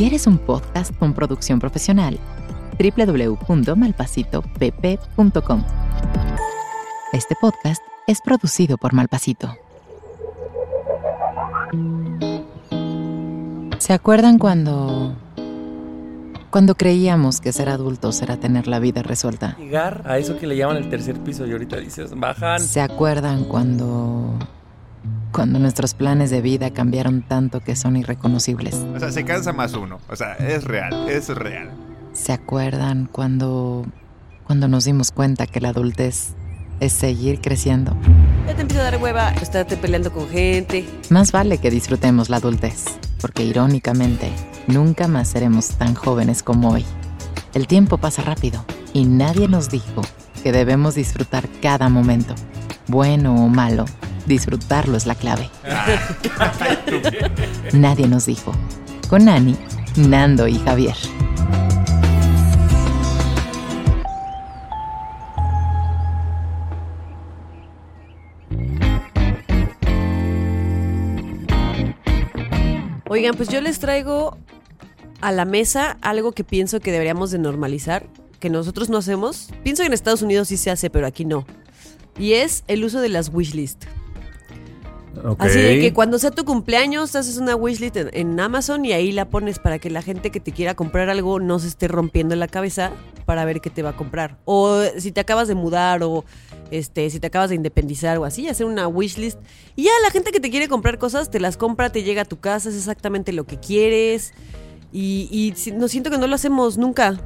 ¿Quieres un podcast con producción profesional? www.malpasitopp.com Este podcast es producido por Malpasito. ¿Se acuerdan cuando... cuando creíamos que ser adultos era tener la vida resuelta? Llegar a eso que le llaman el tercer piso y ahorita dices, bajan. ¿Se acuerdan cuando... cuando nuestros planes de vida cambiaron tanto que son irreconocibles? O sea, se cansa más uno. O sea, es real, es real. ¿Se acuerdan cuando... cuando nos dimos cuenta que la adultez es seguir creciendo? Ya te empieza a dar hueva estarte peleando con gente. Más vale que disfrutemos la adultez, porque irónicamente, nunca más seremos tan jóvenes como hoy. El tiempo pasa rápido y nadie nos dijo que debemos disfrutar cada momento. Bueno o malo, disfrutarlo es la clave. Nadie nos dijo. Con Ani, Nando y Javier. Oigan, pues yo les traigo a la mesa algo que pienso que deberíamos de normalizar, que nosotros no hacemos. Pienso que en Estados Unidos sí se hace, pero aquí no. Y es el uso de las wishlist. Así de que cuando sea tu cumpleaños, haces una wishlist en, en Amazon y ahí la pones para que la gente que te quiera comprar algo no se esté rompiendo la cabeza para ver qué te va a comprar. O si te acabas de mudar o este, si te acabas de independizar o así, hacer una wishlist. Y ya la gente que te quiere comprar cosas, te las compra, te llega a tu casa, es exactamente lo que quieres. Y, y no siento que no lo hacemos nunca.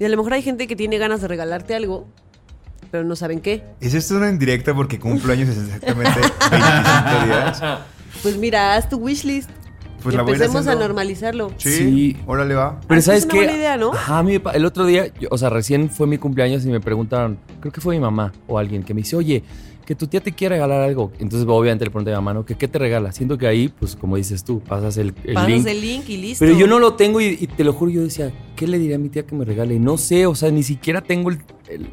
Y a lo mejor hay gente que tiene ganas de regalarte algo, pero no saben qué. ¿Es esto una indirecta porque cumplo años en exactamente 25 días? Pues mira, haz tu wishlist. Pues la a Empecemos a normalizarlo. Sí, Sí. órale va. Pero Ah, ¿sabes es una qué? buena idea, ¿no? Ajá, a mí me pa- el otro día, yo- o sea, recién fue mi cumpleaños y me preguntaron, creo que fue mi mamá o alguien que me dice, oye, que tu tía te quiere regalar algo. Entonces, obviamente le pregunté a mi mamá, ¿no? ¿Qué, qué te regala? Siento que ahí, pues, como dices tú, pasas el, el Pasas link. el link y listo. Pero yo no lo tengo y, y te lo juro, yo decía, ¿qué le diría a mi tía que me regale? No sé, o sea, ni siquiera tengo el, el,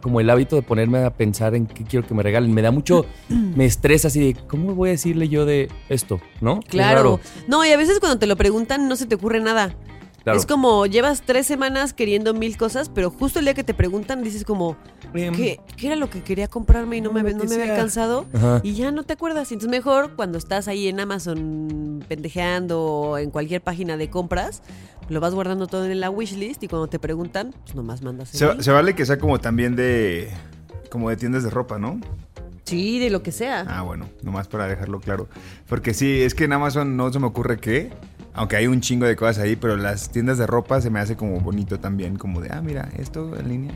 como el hábito de ponerme a pensar en qué quiero que me regalen. Me da mucho, me estresa así de, ¿cómo voy a decirle yo de esto? ¿No? Claro. raro. No, y a veces cuando te lo preguntan no se te ocurre nada. Claro. Es como llevas tres semanas queriendo mil cosas, pero justo el día que te preguntan dices como, Em, ¿qué, qué era lo que quería comprarme y no, No, me, no me había alcanzado? Ajá. Y ya no te acuerdas. Entonces mejor cuando estás ahí en Amazon pendejeando o en cualquier página de compras, lo vas guardando todo en la wishlist y cuando te preguntan, pues nomás mandas el Se, se vale que sea como también de. como de tiendas de ropa, ¿no? Sí, de lo que sea. Ah, bueno, nomás para dejarlo claro. Porque sí, es que en Amazon no se me ocurre qué. Aunque hay un chingo de cosas ahí, pero las tiendas de ropa se me hace como bonito también. Como de, ah, mira, esto en línea.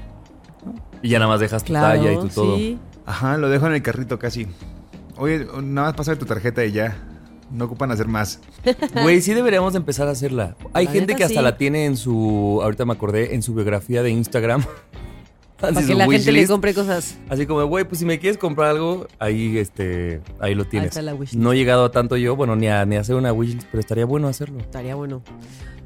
Y ya nada más dejas tu claro, talla y tu todo. sí. Ajá, lo dejo en el carrito casi. Oye, nada más pasa tu tarjeta y ya. No ocupan hacer más. Güey, sí deberíamos de empezar a hacerla. Hay La gente que hasta sí. la tiene en su, ahorita me acordé, en su biografía de Instagram. Para que la gente le wishlist. compre cosas. Así como, güey, pues si me quieres comprar algo, ahí, este, ahí lo tienes. está la wishlist. No he llegado a tanto yo, bueno, ni a, ni a hacer una wishlist, pero estaría bueno hacerlo. Estaría bueno.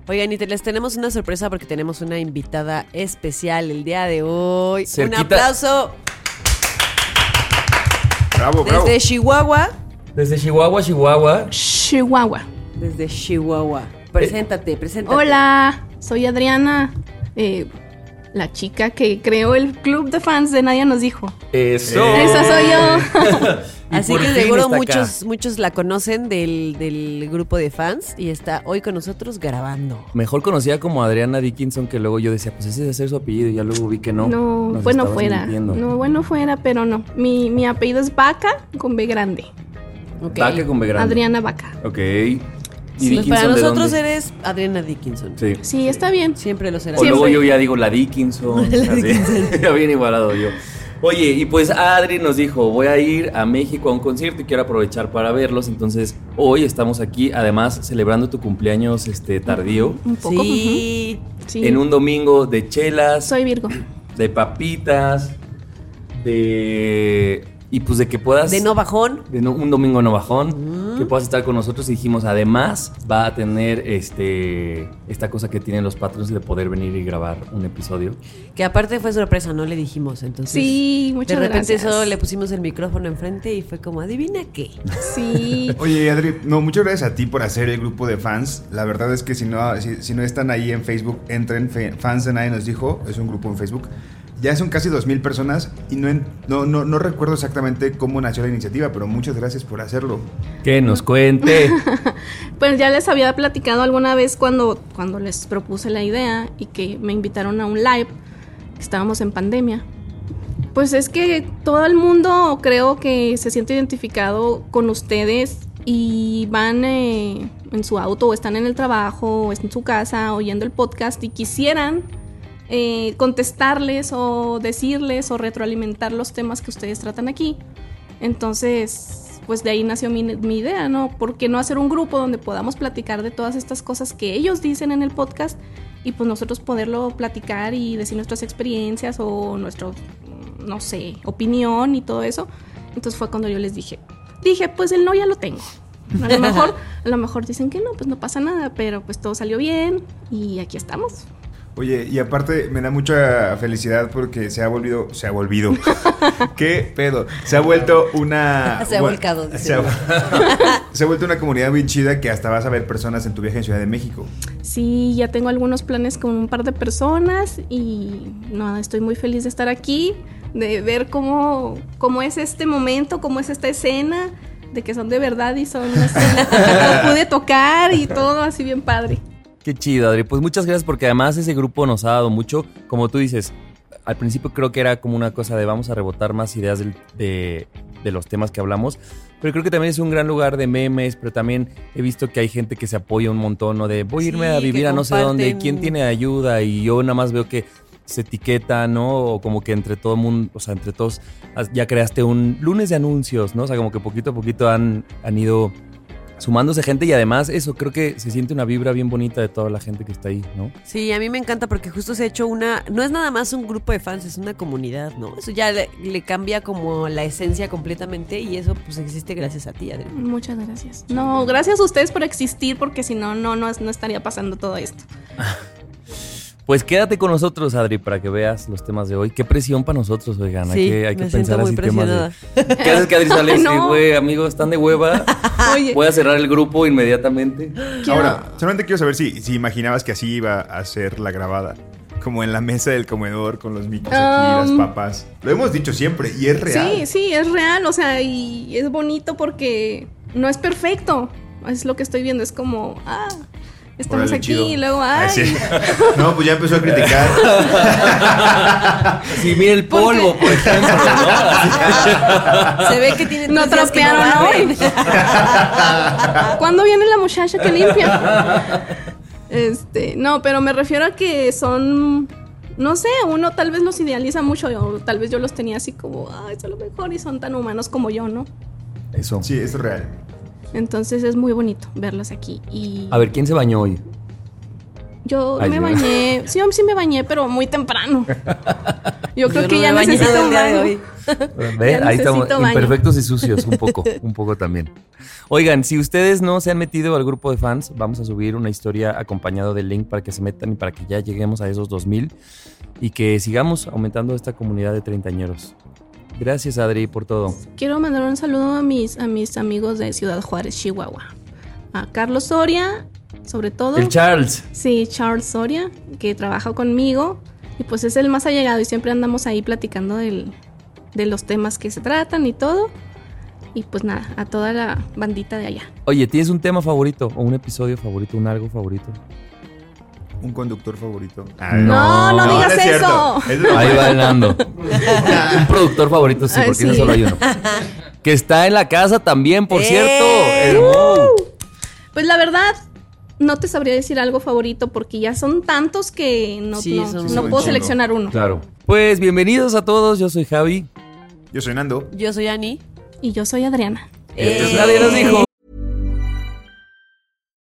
Oigan, y te les tenemos una sorpresa porque tenemos una invitada especial el día de hoy. Cerquita. Un aplauso Bravo, bravo. desde Chihuahua. Desde Chihuahua, Chihuahua. Chihuahua. Desde Chihuahua. Preséntate, preséntate. Hola, soy Adriana, eh, la chica que creó el club de fans de Nadia nos dijo. Eso. Esa soy yo. Así que seguro muchos, muchos la conocen del, del grupo de fans y está hoy con nosotros grabando. Mejor conocida como Adriana Dickinson, que luego yo decía, pues ese debe ser su apellido, y ya luego vi que no. No, Nos bueno fuera. mintiendo. No, bueno fuera, pero no. Mi, mi apellido es Vaca con B grande. Vaca con B grande. Adriana Vaca. Ok. ¿Y Pues para nosotros dónde? eres Adriana Dickinson. Sí. Sí, está bien. Siempre lo será. O luego yo ya digo la Dickinson. La. Dickinson. ya bien igualado yo. Oye, y pues Adri nos dijo, voy a ir a México a un concierto y quiero aprovechar para verlos. Entonces, hoy estamos aquí, además, celebrando tu cumpleaños este tardío. Un poco. Sí. sí. En un domingo de chelas, Soy Virgo. de papitas, de y pues de que puedas... De no bajón. de no- un domingo no bajón, que puedas estar con nosotros y dijimos, además va a tener este esta cosa que tienen los patrons de poder venir y grabar un episodio. Que aparte fue sorpresa, no le dijimos. Entonces, Sí, muchas De repente gracias. solo le pusimos el micrófono enfrente y fue como, adivina qué. Sí. Oye, Adri, no, muchas gracias a ti por hacer el grupo de fans. La verdad es que si no, si, si no están ahí en Facebook, entren. Fans de Nadie nos dijo, es un grupo en Facebook. Ya son casi 2.000 personas y no, en- no, no, no recuerdo exactamente cómo nació la iniciativa, pero muchas gracias por hacerlo. Que nos cuente. Pues ya les había platicado alguna vez cuando, cuando les propuse la idea y que me invitaron a un live, que estábamos en pandemia. Pues es que todo el mundo creo que se siente identificado con ustedes y van eh, en su auto o están en el trabajo o en su casa oyendo el podcast y quisieran eh, contestarles o decirles o retroalimentar los temas que ustedes tratan aquí. Entonces, pues de ahí nació mi, mi idea, ¿no? ¿Por qué no hacer un grupo donde podamos platicar de todas estas cosas que ellos dicen en el podcast y pues nosotros poderlo platicar y decir nuestras experiencias o nuestro, no sé, opinión y todo eso? Entonces fue cuando yo les dije, dije, pues el no ya lo tengo. A lo mejor, a lo mejor dicen que no, pues no pasa nada, pero pues todo salió bien y aquí estamos. Oye, y aparte me da mucha felicidad porque se ha volvido, se ha volvido. ¿Qué pedo? Se ha vuelto una... Se ha volcado, dice. Se ha, se ha vuelto una comunidad muy chida que hasta vas a ver personas en tu viaje en Ciudad de México. Sí, ya tengo algunos planes con un par de personas y nada, estoy muy feliz de estar aquí, de ver cómo, cómo es este momento, cómo es esta escena, de que son de verdad y son así, pude tocar y todo así bien padre. Qué chido, Adri. Pues muchas gracias porque además ese grupo nos ha dado mucho. Como tú dices, al principio creo que era como una cosa de vamos a rebotar más ideas del- de, de los temas que hablamos. Pero creo que también es un gran lugar de memes, pero también he visto que hay gente que se apoya un montón, ¿no? De voy a irme Sí, a vivir a no sé dónde. ¿quién tiene ayuda? Y yo nada más veo que se etiqueta, ¿no? O como que entre todo el mundo, o sea, entre todos, ya creaste un lunes de anuncios, ¿no? O sea, como que poquito a poquito han, han ido sumándose gente y además eso, creo que se siente una vibra bien bonita de toda la gente que está ahí, ¿no? Sí, a mí me encanta porque justo se ha hecho una, no es nada más un grupo de fans, es una comunidad, ¿no? Eso ya le, le cambia como la esencia completamente y eso pues existe gracias a ti, Adri. Muchas gracias. No, gracias a ustedes por existir porque si no, no, no, no estaría pasando todo esto. Pues quédate con nosotros, Adri, para que veas los temas de hoy. Qué presión para nosotros, oigan. hay que, hay que pensar muy así temas de. ¿Qué haces que Adri sale? Ay, Sí, no. güey, amigos, están de hueva. Oye, Voy a cerrar el grupo inmediatamente. quiero- Ahora, solamente quiero saber si, si imaginabas que así iba a ser la grabada. Como en la mesa del comedor con los micos aquí, Um, las papas. Lo hemos dicho siempre y es real. Sí, sí, es real, o sea, y es bonito porque no es perfecto. Es lo que estoy viendo, es como, ah, estamos Órale, aquí chido. y luego, Ah, ay. sí. No, pues ya empezó a criticar. Sí, mira el polvo, por ejemplo, ¿no? Se ve que tiene No trapearon hoy. ¿Cuándo viene la muchacha que limpia? Este, no, pero me refiero a que son, no sé, uno tal vez los idealiza mucho, o tal vez yo los tenía así como, ay, es a lo mejor y son tan humanos como yo, ¿no? Eso. Sí, es real. Entonces es muy bonito verlos aquí. Y A ver, ¿quién se bañó hoy? yo Ay, me bañé, sí, sí me bañé, pero muy temprano. Yo creo Yo que no ya necesito el un día de baño. hoy. Ve, Ya ahí estamos, baño. imperfectos y sucios, un poco, un poco también. Oigan, si ustedes no se han metido al grupo de fans, vamos a subir una historia acompañado del link para que se metan y para que ya lleguemos a esos 2000 y que sigamos aumentando esta comunidad de treintañeros. Gracias, Adri, por todo. Quiero mandar un saludo a mis, a mis amigos de Ciudad Juárez, Chihuahua. A Carlos Soria, sobre todo. El Charles. Sí, Charles Soria, que trabaja conmigo. Y pues es el más allegado y siempre andamos ahí platicando del- de los temas que se tratan y todo. Y pues nada, a toda la bandita de allá. Oye, ¿tienes un tema favorito o un episodio favorito, un algo favorito? Un conductor favorito. No, no digas es cierto. eso. Ahí va ganando. un productor favorito, sí, porque no sí. solo hay uno. Que está en la casa también, por cierto. ¡Eh! El Mo. Pues la verdad, no te sabría decir algo favorito porque ya son tantos que no, Sí, no- puedo seleccionar uno. Claro. Pues bienvenidos a todos, yo soy Javi. Yo soy Nando. Yo soy Ani. Y yo soy Adriana. Nadie nos dijo.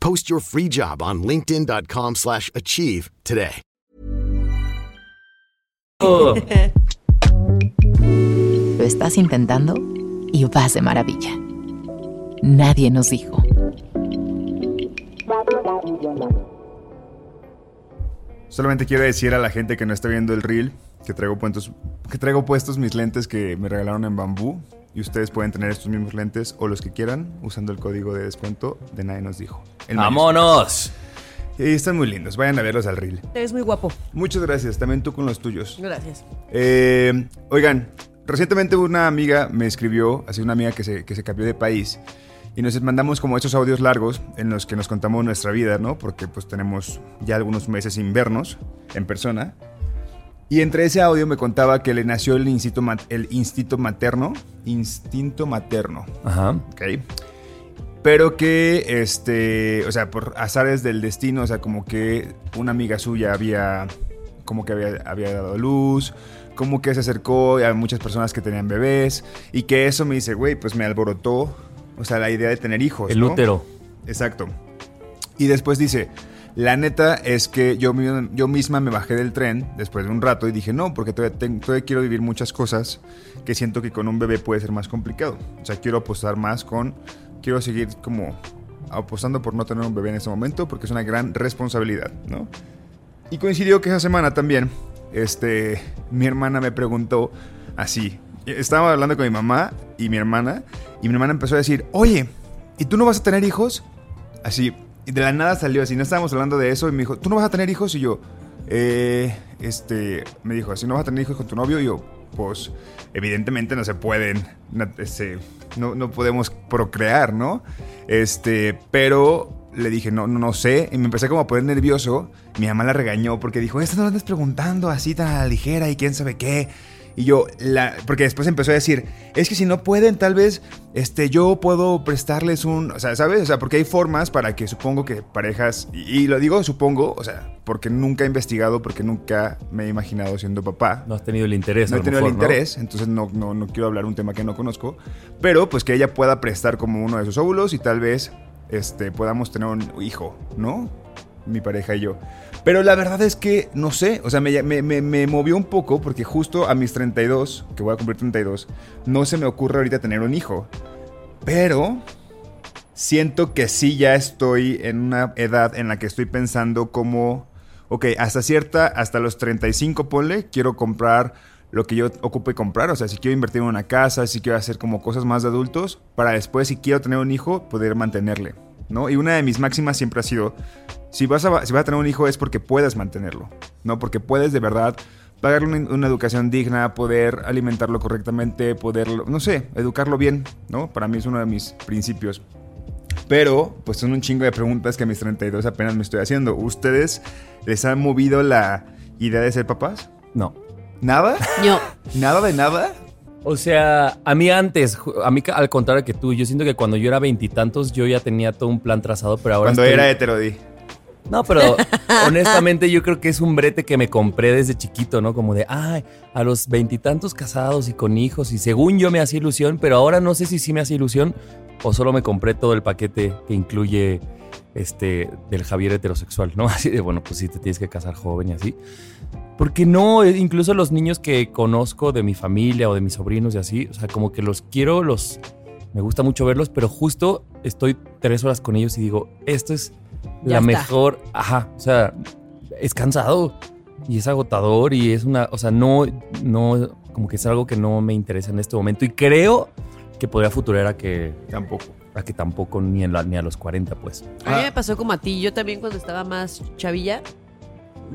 Post your free job on linkedin.com/achieve slash achieve today. Oh, Lo estás intentando y vas de maravilla. Nadie nos dijo. Solamente quiero decir a la gente que no está viendo el reel que traigo, puestos, que traigo puestos mis lentes que me regalaron en bambú. Y ustedes pueden tener estos mismos lentes o los que quieran usando el código de descuento de Nadie Nos Dijo. El ¡Vámonos! Y están muy lindos. Vayan a verlos al reel. Te ves muy guapo. Muchas gracias. También tú con los tuyos. Gracias. Eh, oigan, recientemente una amiga me escribió, así una amiga que se, que se cambió de país, y nos mandamos como estos audios largos en los que nos contamos nuestra vida, ¿no? Porque pues tenemos ya algunos meses sin vernos en persona. Y entre ese audio me contaba que le nació el instinto, el instinto materno, instinto materno, Ajá. ¿ok? Pero que, este, o sea, por azares del destino, o sea, como que una amiga suya había, como que había, había dado luz, como que se acercó a muchas personas que tenían bebés, y que eso me dice, güey, pues me alborotó, o sea, la idea de tener hijos. El ¿no? útero. Exacto. Y después dice, la neta es que yo, yo misma me bajé del tren después de un rato y dije, no, porque todavía, ten- todavía quiero vivir muchas cosas que siento que con un bebé puede ser más complicado. O sea, quiero apostar más con, quiero seguir como apostando por no tener un bebé en este momento porque es una gran responsabilidad, ¿no? Y coincidió que esa semana también, este, mi hermana me preguntó así. Estaba hablando con mi mamá y mi hermana, y mi hermana empezó a decir, oye, ¿y tú no vas a tener hijos? Así, y de la nada salió así, no estábamos hablando de eso, y me dijo, ¿tú no vas a tener hijos? Y yo, eh, este, me dijo, ¿así no vas a tener hijos con tu novio? Y yo, pues, evidentemente no se pueden, no, este, no, no podemos procrear, ¿no? Este, pero le dije, no, no, no sé, y me empecé como a poner nervioso. Mi mamá la regañó porque dijo, esto no lo andes preguntando así tan a la ligera y quién sabe qué. Y yo, la, porque después empezó a decir, es que si no pueden, tal vez este, yo puedo prestarles un, o sea, ¿sabes? O sea, porque hay formas para que supongo que parejas, y, y lo digo supongo, o sea, porque nunca he investigado, porque nunca me he imaginado siendo papá. No has tenido el interés. No a he tenido el mejor, ¿no? interés, entonces no, no, no quiero hablar un tema que no conozco, pero pues que ella pueda prestar como uno de sus óvulos y tal vez este, podamos tener un hijo, ¿no? Mi pareja y yo. Pero la verdad es que, no sé, o sea, me, me, me- movió un poco porque justo a mis 32, que voy a cumplir 32, no se me ocurre ahorita tener un hijo. Pero siento que sí ya estoy en una edad en la que estoy pensando como, ok, hasta cierta, hasta los 35, ponle, quiero comprar lo que yo ocupe comprar, o sea, si quiero invertir en una casa, si quiero hacer como cosas más de adultos, para después, si quiero tener un hijo, poder mantenerle, ¿no? Y una de mis máximas siempre ha sido, si vas a, si vas a tener un hijo es porque puedes mantenerlo, ¿no? Porque puedes de verdad pagarle una, una educación digna, poder alimentarlo correctamente, poder, no sé, educarlo bien, ¿no? Para mí es uno de mis principios. Pero, pues son un chingo de preguntas que a mis 32 apenas me estoy haciendo. ¿Ustedes les han movido la idea de ser papás? No. ¿Nada? Yo, ¿Nada de nada? O sea, a mí antes, a mí al contrario que tú, yo siento que cuando yo era veintitantos yo ya tenía todo un plan trazado, pero ahora Cuando estoy- era hetero, di. No, pero honestamente yo creo que es un brete que me compré desde chiquito, ¿no? Como de, ay, a los veintitantos casados y con hijos, y según yo me hacía ilusión, pero ahora no sé si sí me hace ilusión o solo me compré todo el paquete que incluye este del Javier heterosexual, ¿no? Así de, bueno, pues sí te tienes que casar joven y así. Porque no, eh, incluso los niños que conozco de mi familia o de mis sobrinos y así, o sea, como que los quiero, los me gusta mucho verlos, pero justo estoy tres horas con ellos y digo, esto es Ya la está. mejor, ajá, o sea, es cansado y es agotador y es una, o sea, no, no, como que es algo que no me interesa en este momento y creo que podría futurar a que, Tampoco. a que tampoco ni, en la- ni a los 40, pues. a mí Ah. me pasó como a ti. Yo también cuando estaba más chavilla,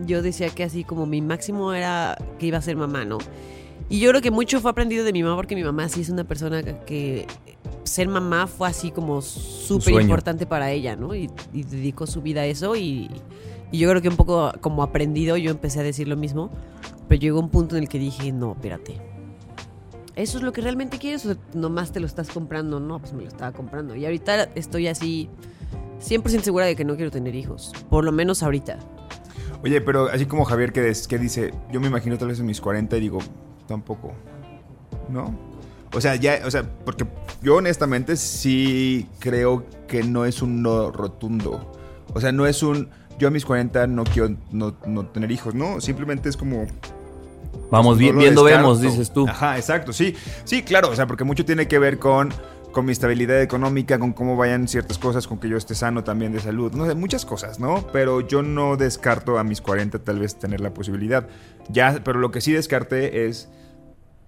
yo decía que así como mi máximo era que iba a ser mamá, ¿no? Y yo creo que mucho fue aprendido de mi mamá porque mi mamá sí es una persona que ser mamá fue así como súper importante para ella, ¿no? Y, y dedicó su vida a eso y Y yo creo que un poco como aprendido yo empecé a decir lo mismo, pero llegó un punto en el que dije, no, espérate. ¿Eso es lo que realmente quieres o nomás te lo estás comprando? No, pues me lo estaba comprando. Y ahorita estoy así 100% segura de que no quiero tener hijos. Por lo menos ahorita. Oye, pero así como Javier que, des- que dice, yo me imagino tal vez en mis 40 y digo, tampoco. ¿No? O sea, ya, o sea, porque yo honestamente sí creo que no es un no rotundo. O sea, no es un, yo a mis 40 no quiero no, no tener hijos, ¿no? Simplemente es como, Vamos, no viendo vemos, dices tú. Ajá, exacto, sí. Sí, claro, o sea, porque mucho tiene que ver con, con mi estabilidad económica, con cómo vayan ciertas cosas, con que yo esté sano también de salud, no sé, muchas cosas, ¿no? Pero yo no descarto a mis 40 tal vez tener la posibilidad. Ya, pero lo que sí descarté es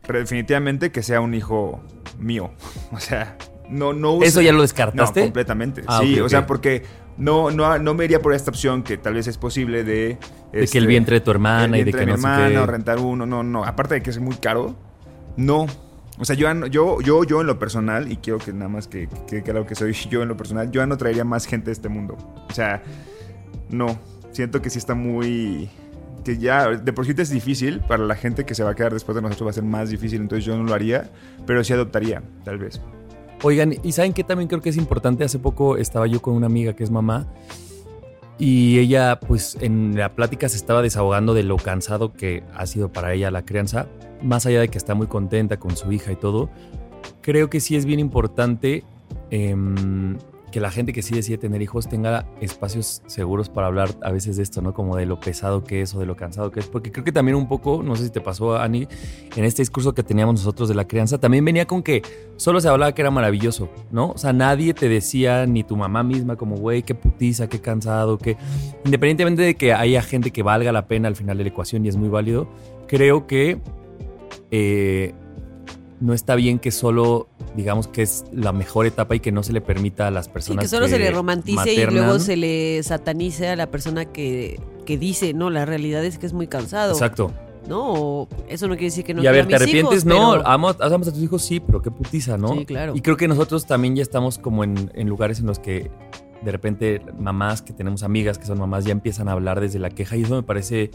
pero definitivamente que sea un hijo mío. O sea, no, no ¿Eso ya lo No, descartaste? completamente. Ah, sí, o sea, porque no, no, no me iría por esta opción que tal vez es posible de... De que el vientre de tu hermana y de que mi no hermana o rentar uno, no, no. Aparte de que es muy caro, no. O sea, yo, no- yo, yo, yo en lo personal, y quiero que nada más que que quede claro que soy yo en lo personal, yo ya no traería más gente a este mundo. O sea, no. Siento que sí está muy... Que ya, de por sí es difícil, para la gente que se va a quedar después de nosotros va a ser más difícil, entonces yo no lo haría, pero sí adoptaría, tal vez. Oigan, ¿y saben qué también creo que es importante? Hace poco estaba yo con una amiga que es mamá y ella pues en la plática se estaba desahogando de lo cansado que ha sido para ella la crianza, más allá de que está muy contenta con su hija y todo, creo que sí es bien importante em, que la gente que sí decide tener hijos tenga espacios seguros para hablar a veces de esto, ¿no? Como de lo pesado que es o de lo cansado que es, porque creo que también un poco, no sé si te pasó, Ani, en este discurso que teníamos nosotros de la crianza, también venía con que solo se hablaba que era maravilloso, ¿no? O sea, nadie te decía, ni tu mamá misma, como, güey, qué putiza, qué cansado, que independientemente de que haya gente que valga la pena al final de la ecuación y es muy válido, creo que eh, no está bien que solo digamos que es la mejor etapa y que no se le permita a las personas que solo se le romantice y luego se le satanice a la persona que, que dice, no, la realidad es que es muy cansado. Exacto. No, eso no quiere decir que no y a ver, quiero ¿te arrepientes? hijos, no, pero- amo, amamos a tus hijos, sí, pero qué putiza, ¿no? Sí, claro. Y creo que nosotros también ya estamos como en, en lugares en los que de repente mamás que tenemos amigas que son mamás ya empiezan a hablar desde la queja y eso me parece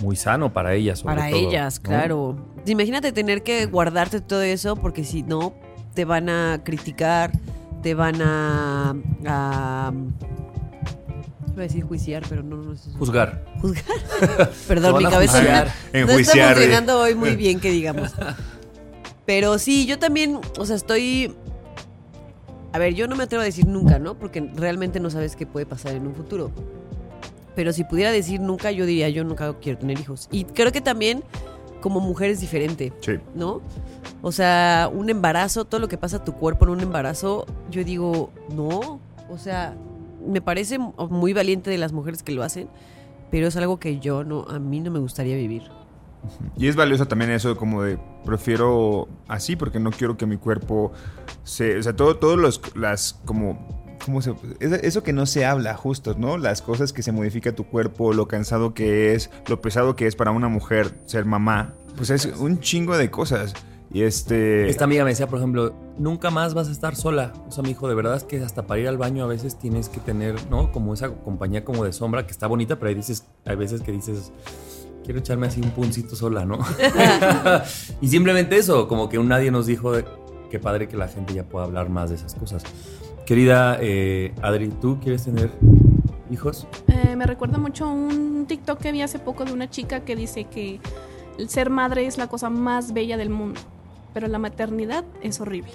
muy sano para ellas. sobre Para todo, ellas, ¿no? claro. Imagínate tener que guardarte todo eso porque si no, te van a criticar, te van a... a iba a decir juiciar, pero no, no es eso. Juzgar. Juzgar. Perdón, mi cabeza juzgar. no está Enjuiciar, güey. funcionando hoy muy bien, que digamos. Pero sí, yo también, o sea, estoy... A ver, yo no me atrevo a decir nunca, ¿no? Porque realmente no sabes qué puede pasar en un futuro. Pero si pudiera decir nunca, yo diría, yo nunca quiero tener hijos. Y creo que también como mujer es diferente, Sí. ¿no? O sea, un embarazo, todo lo que pasa a tu cuerpo en un embarazo, yo digo, no. O sea, me parece muy valiente de las mujeres que lo hacen, pero es algo que yo no, a mí no me gustaría vivir. Y es valioso también eso como de prefiero así porque no quiero que mi cuerpo se, o sea, todo todos los las como ¿cómo se es- eso que no se habla justo, ¿no? Las cosas que se modifica tu cuerpo, lo cansado que es, lo pesado que es para una mujer ser mamá, pues es un chingo de cosas. Y este Esta amiga me decía, por ejemplo, nunca más vas a estar sola. O sea, mi hijo, de verdad es que hasta para ir al baño a veces tienes que tener, ¿no? Como esa compañía como de sombra que está bonita, pero hay, dices, hay veces que dices, quiero echarme así un puncito sola, ¿no? y simplemente eso, como que un nadie nos dijo, de, qué padre que la gente ya pueda hablar más de esas cosas. Querida eh, Adri, ¿tú quieres tener hijos? Eh, me recuerda mucho un TikTok que vi hace poco de una chica que dice que el ser madre es la cosa más bella del mundo, pero la maternidad es horrible.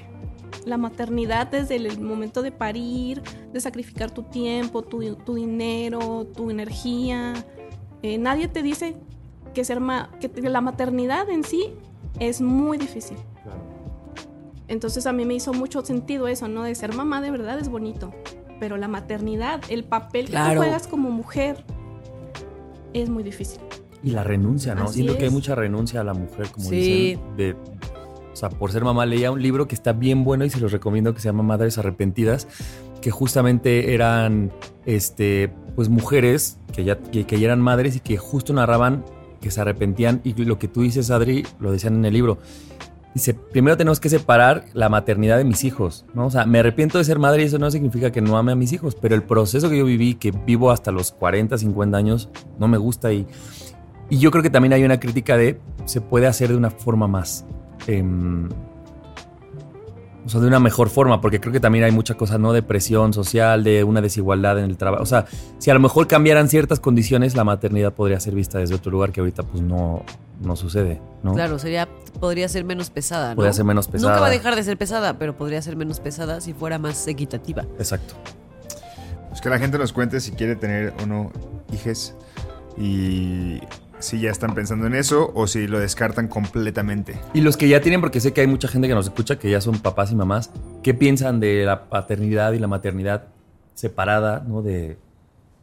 La maternidad desde el momento de parir, de sacrificar tu tiempo, tu, tu dinero, tu energía. Eh, nadie te dice que, ser ma- que la maternidad en sí es muy difícil. Entonces a mí me hizo mucho sentido eso, ¿no? De ser mamá de verdad es bonito, pero la maternidad, el papel que tú juegas como mujer es muy difícil. Y la renuncia, ¿no? Así Siento que hay mucha renuncia a la mujer, como Sí. dicen. De, o sea, por ser mamá, leía un libro que está bien bueno y se los recomiendo que se llama Madres Arrepentidas, que justamente eran, este, pues mujeres que ya, que, que ya eran madres y que justo narraban que se arrepentían y lo que tú dices, Adri, lo decían en el libro. Primero tenemos que separar la maternidad de mis hijos, ¿no? O sea, me arrepiento de ser madre y eso no significa que no ame a mis hijos, pero el proceso que yo viví, que vivo hasta los 40, 50 años, no me gusta y, y yo creo que también hay una crítica de, se puede hacer de una forma más... em, o sea, de una mejor forma, porque creo que también hay mucha cosa, ¿no? De presión social, de una desigualdad en el trabajo. O sea, si a lo mejor cambiaran ciertas condiciones, la maternidad podría ser vista desde otro lugar que ahorita pues no, no sucede, ¿no? Claro, sería, podría ser menos pesada, ¿no? Podría ser menos pesada. Nunca va a dejar de ser pesada, pero podría ser menos pesada si fuera más equitativa. Exacto. Pues que la gente nos cuente si quiere tener o no hijes y si ya están pensando en eso o si lo descartan completamente. Y los que ya tienen, porque sé que hay mucha gente que nos escucha que ya son papás y mamás, ¿qué piensan de la paternidad y la maternidad separada, ¿no? De,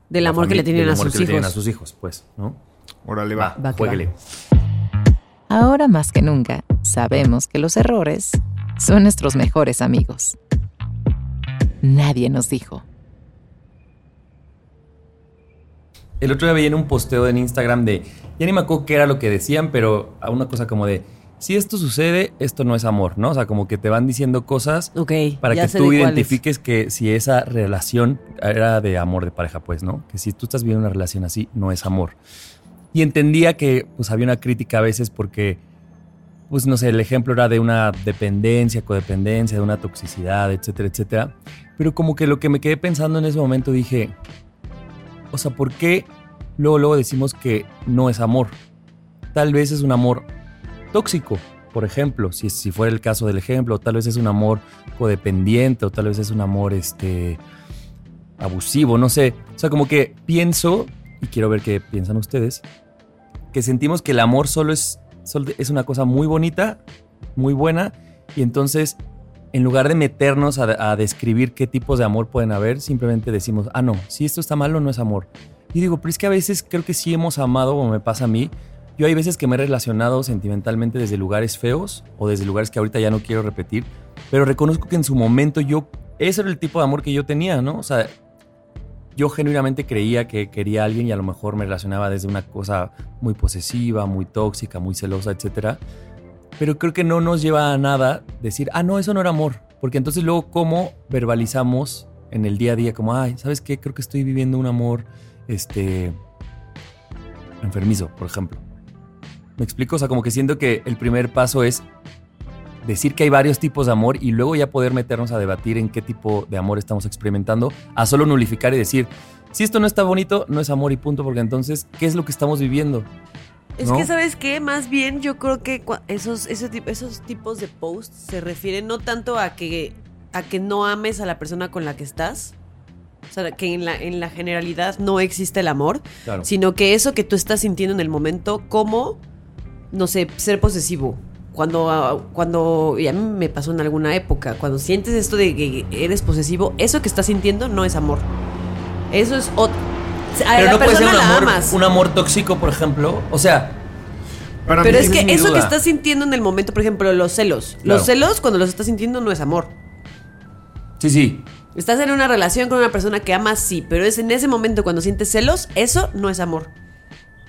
Del la amor que fami- le tienen del a amor sus que le tienen hijos. a sus hijos, pues, ¿no? Órale, va. Va que va. Ahora más que nunca, sabemos que los errores son nuestros mejores amigos. Nadie nos dijo. El otro día veía en un posteo en Instagram de, ya ni me acuerdo qué era lo que decían, pero a una cosa como de, si esto sucede, esto no es amor, ¿no? O sea, como que te van diciendo cosas Ok, para que tú identifiques que si esa relación era de amor de pareja, pues, ¿no? Que si tú estás viviendo una relación así, no es amor. Y entendía que pues había una crítica a veces porque, pues no sé, el ejemplo era de una dependencia, codependencia, de una toxicidad, etcétera, etcétera. Pero como que lo que me quedé pensando en ese momento dije, o sea, ¿por qué luego, luego decimos que no es amor? Tal vez es un amor tóxico, por ejemplo, si, si fuera el caso del ejemplo, tal vez es un amor codependiente o tal vez es un amor este, abusivo, no sé. O sea, como que pienso, y quiero ver qué piensan ustedes, que sentimos que el amor solo es, es una cosa muy bonita, muy buena, y entonces en lugar de meternos a, a describir qué tipos de amor pueden haber, simplemente decimos, ah, no, si esto está malo, no es amor. Y digo, pero es que a veces creo que sí hemos amado, como me pasa a mí. Yo hay veces que me he relacionado sentimentalmente desde lugares feos o desde lugares que ahorita ya no quiero repetir, pero reconozco que en su momento yo, ese era el tipo de amor que yo tenía, ¿no? O sea, yo genuinamente creía que quería a alguien y a lo mejor me relacionaba desde una cosa muy posesiva, muy tóxica, muy celosa, etcétera. Pero creo que no nos lleva a nada decir, ah, no, eso no era amor. Porque entonces luego, ¿cómo verbalizamos en el día a día? Como, ay, ¿sabes qué? Creo que estoy viviendo un amor, este, enfermizo, por ejemplo. ¿Me explico? O sea, como que siento que el primer paso es decir que hay varios tipos de amor y luego ya poder meternos a debatir en qué tipo de amor estamos experimentando, a solo nulificar y decir, si esto no está bonito, no es amor y punto, porque entonces, ¿qué es lo que estamos viviendo? Es ¿no? que, ¿sabes qué? Más bien yo creo que esos, esos tipos de posts se refieren no tanto a que, a que no ames a la persona con la que estás, o sea, que en la, en la generalidad no existe el amor, Claro. sino que eso que tú estás sintiendo en el momento, como, no sé, ser posesivo. Cuando, ah, cuando, y a mí me pasó en alguna época, cuando sientes esto de que eres posesivo, eso que estás sintiendo no es amor. Eso es otro. A Pero la no puede ser un amor, un amor tóxico, por ejemplo. O sea, Para Pero mí, es que es eso que estás sintiendo en el momento, por ejemplo, los celos. Claro. Los celos, cuando los estás sintiendo, no es amor. sí, sí. Estás en una relación con una persona que amas, sí, pero es en ese momento cuando sientes celos, eso no es amor.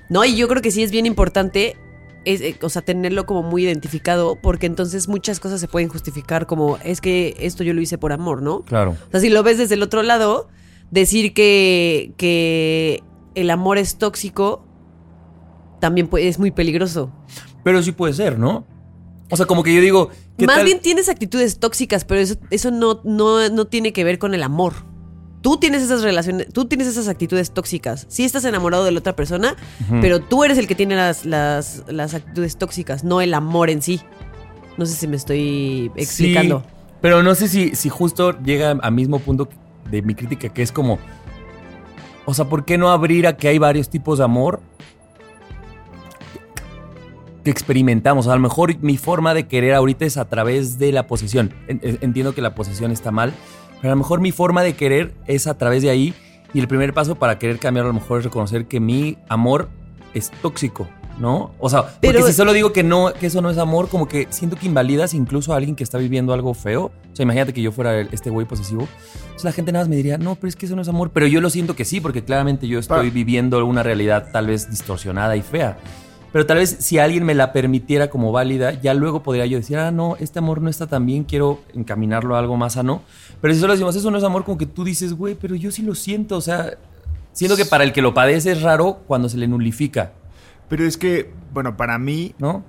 ¿No? Y yo creo que sí es bien importante, es, eh, o sea, tenerlo como muy identificado, porque entonces muchas cosas se pueden justificar como, es que esto yo lo hice por amor, ¿no? Claro. O sea, si lo ves desde el otro lado, decir que, que el amor es tóxico también puede- es muy peligroso. Pero sí puede ser, ¿no? O sea, como que yo digo. ¿qué Más tal? bien tienes actitudes tóxicas, pero eso, eso no, no, no tiene que ver con el amor. Tú tienes esas relaciones, tú tienes esas actitudes tóxicas. Sí estás enamorado de la otra persona, pero tú eres el que tiene las, las, las actitudes tóxicas, no el amor en sí. No sé si me estoy explicando. Sí, pero no sé si, si justo llega al mismo punto de mi crítica, que es como. O sea, ¿por qué no abrir a que hay varios tipos de amor que experimentamos? a lo mejor mi forma de querer ahorita es a través de la posesión. En- en- Entiendo que la posesión está mal, a lo mejor mi forma de querer es a través de ahí. Y el primer paso para querer cambiar a lo mejor es reconocer que mi amor es tóxico, ¿no? O sea, porque Pero- si solo digo que no, que eso no es amor, como que siento que invalidas incluso a alguien que está viviendo algo feo. O sea, imagínate que yo fuera el- este güey posesivo. Entonces la gente nada más me diría, no, pero es que eso no es amor. Pero yo lo siento que sí, porque claramente yo estoy Pa- viviendo una realidad tal vez distorsionada y fea. Pero tal vez si alguien me la permitiera como válida, ya luego podría yo decir, ah, no, este amor no está tan bien, quiero encaminarlo a algo más sano. Pero si solo decimos, eso no es amor, como que tú dices, güey, pero yo sí lo siento. O sea, siento que para el que lo padece es raro cuando se le nulifica, Pero es que, bueno, para mí, ¿no?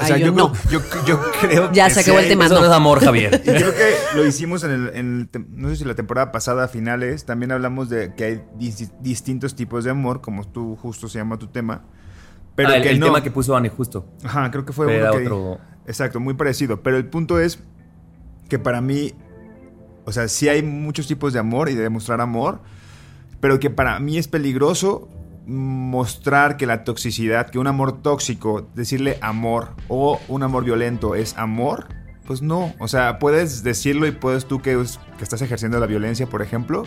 o sea, Ay, yo, yo no. creo, yo, yo creo Ya que se acabó sí el tema. Eso no. es amor, Javier. Y creo que lo hicimos en el, en el tem- no sé si la temporada pasada, a finales, también hablamos de que hay dis- distintos tipos de amor, como tú justo se llama tu tema. Pero Ah, el, que el no. tema que puso Anne, justo. Ajá, creo que fue Era uno que- otro- Exacto, muy parecido. Pero el punto es que para mí, o sea, sí hay muchos tipos de amor y de demostrar amor, pero que para mí es peligroso mostrar que la toxicidad, que un amor tóxico, decirle amor o un amor violento es amor, pues no. O sea, puedes decirlo y puedes tú que, que estás ejerciendo la violencia, por ejemplo,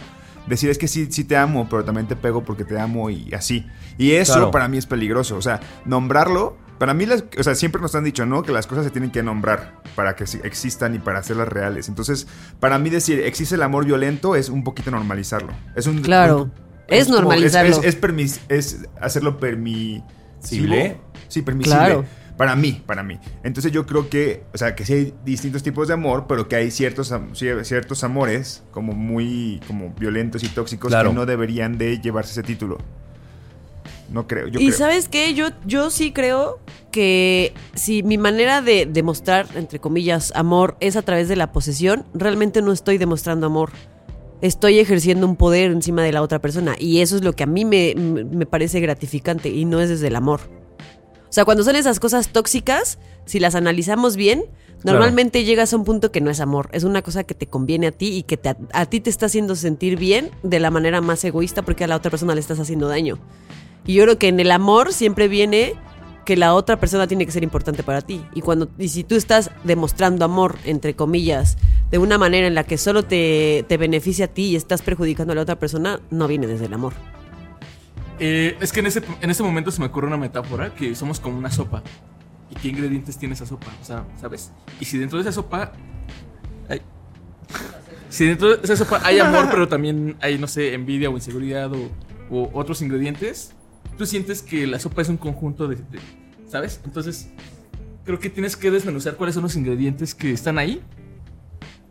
decir es que sí, sí te amo, pero también te pego porque te amo y así. Y eso Claro. para mí es peligroso. O sea, nombrarlo, para mí, las, o sea, siempre nos han dicho, ¿no? Que las cosas se tienen que nombrar para que existan y para hacerlas reales. Entonces, para mí decir existe el amor violento es un poquito normalizarlo. Es un Claro. un- Es como- normalizarlo. Es, es, permis- es hacerlo permisible. ¿Sible? Sí, permisible. Claro. Para mí, para mí. Entonces yo creo que, o sea, que sí hay distintos tipos de amor, pero que hay ciertos, ciertos amores como muy como violentos y tóxicos Claro. que no deberían de llevarse ese título. No creo, yo y creo. sabes qué, yo, yo sí creo que si mi manera de demostrar, entre comillas, amor es a través de la posesión, realmente no estoy demostrando amor. Estoy ejerciendo un poder encima de la otra persona. Y eso es lo que a mí me, me parece gratificante y no es desde el amor. O sea, cuando son esas cosas tóxicas, si las analizamos bien, normalmente llegas a un punto que no es amor. Es una cosa que te conviene a ti y que te- a ti te está haciendo sentir bien de la manera más egoísta porque a la otra persona le estás haciendo daño. Y yo creo que en el amor siempre viene que la otra persona tiene que ser importante para ti. Y cuando y si tú estás demostrando amor, entre comillas, de una manera en la que solo te, te beneficia a ti y estás perjudicando a la otra persona, no viene desde el amor. Eh, es que en ese, en ese momento se me ocurre una metáfora que somos como una sopa. ¿Y qué ingredientes tiene esa sopa? O sea, ¿sabes? Y si dentro de esa sopa. Hay, si dentro de esa sopa hay amor, pero también hay, no sé, envidia o inseguridad o, o otros ingredientes, tú sientes que la sopa es un conjunto de, de- ¿Sabes? Entonces, creo que tienes que desmenuzar cuáles son los ingredientes que están ahí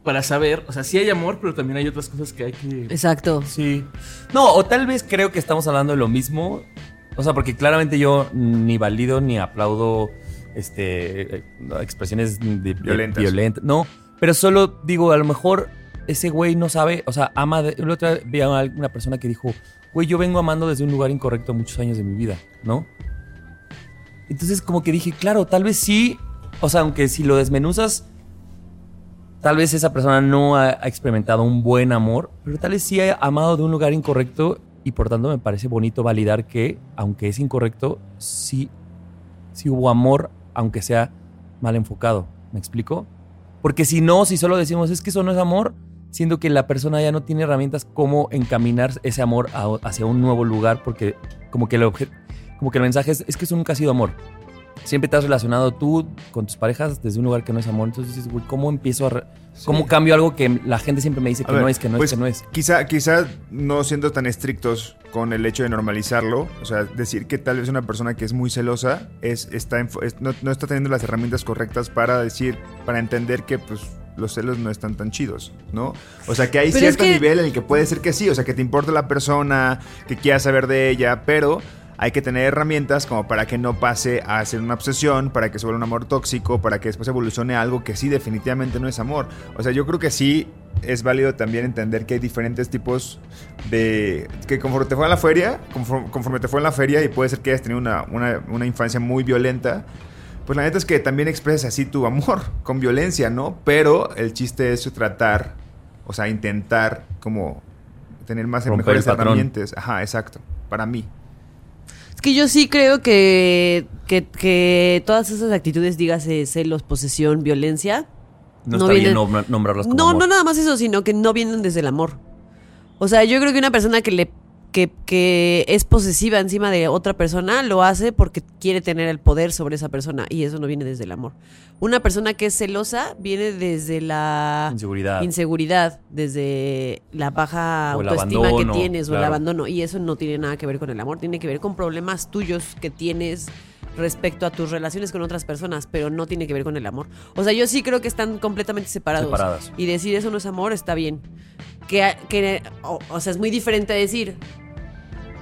para saber. O sea, sí hay amor, pero también hay otras cosas que hay que. Exacto. Sí. No, o tal vez creo que estamos hablando de lo mismo. O sea, porque claramente yo ni valido ni aplaudo este eh, expresiones de- de- Violentas. violentas. No, pero solo digo, a lo mejor ese güey no sabe, o sea, ama. De, la otra vez vi a una persona que dijo, güey, yo vengo amando desde un lugar incorrecto muchos años de mi vida, ¿no? Entonces, como que dije, claro, tal vez sí. O sea, aunque si lo desmenuzas, Tal vez esa persona no ha, experimentado un buen amor, pero tal vez sí ha amado de un lugar incorrecto y por tanto me parece bonito validar que, aunque es incorrecto, sí, sí hubo amor, aunque sea mal enfocado. ¿Me explico? Porque si no, si solo decimos es que eso no es amor, siendo que la persona ya no tiene herramientas cómo encaminar ese amor hacia un nuevo lugar, porque como que el, como que el mensaje es, es que eso nunca ha sido amor. Siempre te has relacionado tú con tus parejas desde un lugar que no es amor. Entonces dices, güey, ¿cómo empiezo a... re- ¿Cómo cambio algo que la gente siempre me dice que ver, no es, que no pues, es, que no es? Quizá, quizá no siendo tan estrictos con el hecho de normalizarlo, o sea, decir que tal vez una persona que es muy celosa es, está es- no, no está teniendo las herramientas correctas para decir, para entender que pues los celos no están tan chidos, ¿no? O sea, que hay Pero es cierto que- nivel en el que puede ser que sí, o sea, que te importa la persona, que quieras saber de ella, pero hay que tener herramientas como para que no pase a ser una obsesión, para que se vuelva un amor tóxico, para que después evolucione a algo que sí definitivamente no es amor. O sea, yo creo que sí es válido también entender que hay diferentes tipos de... que conforme te fue a la feria, conforme, conforme te fue en la feria y puede ser que hayas tenido una, una- una infancia muy violenta, pues la neta es que también expresas así tu amor con violencia, ¿no? Pero el chiste es tratar, o sea, intentar como tener más Romper mejores herramientas. Ajá, exacto. Para mí. Es que yo sí creo que, que, que todas esas actitudes, dígase celos, posesión, violencia, No, no está bien vienen- nom- nombrarlas como No, amor. no nada más eso, sino que no vienen desde el amor. O sea, yo creo que una persona que le que, que es posesiva encima de otra persona lo hace porque quiere tener el poder sobre esa persona y eso no viene desde el amor. Una persona que es celosa viene desde la Inseguridad. inseguridad, desde la baja O autoestima abandono, que tienes o el abandono y eso no tiene nada que ver con el amor, tiene que ver con problemas tuyos que tienes respecto a tus relaciones con otras personas, pero no tiene que ver con el amor. O sea, yo sí creo que están completamente separados. Separadas. Y decir eso no es amor está bien. Que, que o, o sea, es muy diferente a decir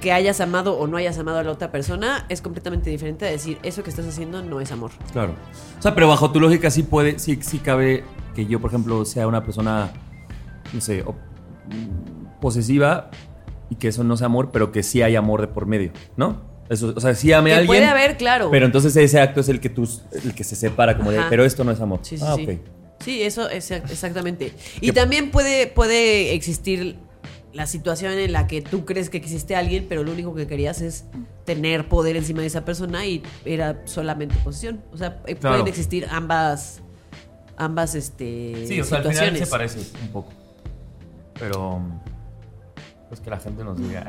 que hayas amado o no hayas amado a la otra persona, es completamente diferente a decir eso que estás haciendo no es amor. Claro. O sea, pero bajo tu lógica sí puede, sí, sí cabe que yo, por ejemplo, sea una persona, no sé, posesiva y que eso no sea amor, pero que sí hay amor de por medio, ¿no? Eso, o sea, sí amé a alguien. puede haber, claro. Pero entonces ese acto es el que tú, el que se separa como de, pero esto no es amor. Sí, sí, ah, sí. Sí, eso es exactamente. Y también puede, puede existir la situación en la que tú crees que existe alguien, pero lo único que querías es tener poder encima de esa persona y era solamente posición. O sea, eh, Claro. pueden existir ambas ambas este Sí, o sea, al final situaciones. se parece un poco. Pero. Pues que la gente nos diga.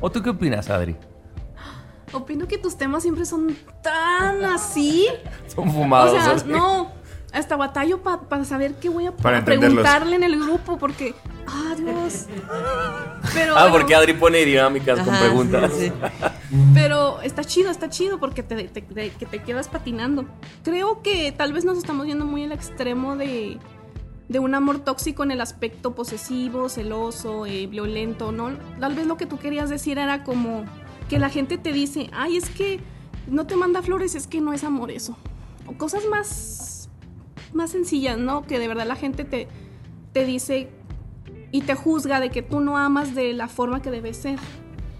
¿O tú qué opinas, Adri? Opino que tus temas siempre son tan así. Son fumados. o sea, no. Hasta batallo para saber qué voy a Para pa- preguntarle en el grupo porque. ¡Ah, Dios! Pero, Ah, bueno, porque Adri pone dinámicas con preguntas. sí, sí. pero está chido, está chido porque te, te- te- que te quedas patinando. Creo que tal vez nos estamos yendo muy al extremo de, de un amor tóxico en el aspecto posesivo, celoso, eh, violento, ¿no? Tal vez lo que tú querías decir era como que la gente te dice, ay, es que no te manda flores, es que no es amor eso. O cosas más, más sencillas, ¿no? Que de verdad la gente te, te dice y te juzga de que tú no amas de la forma que debe ser.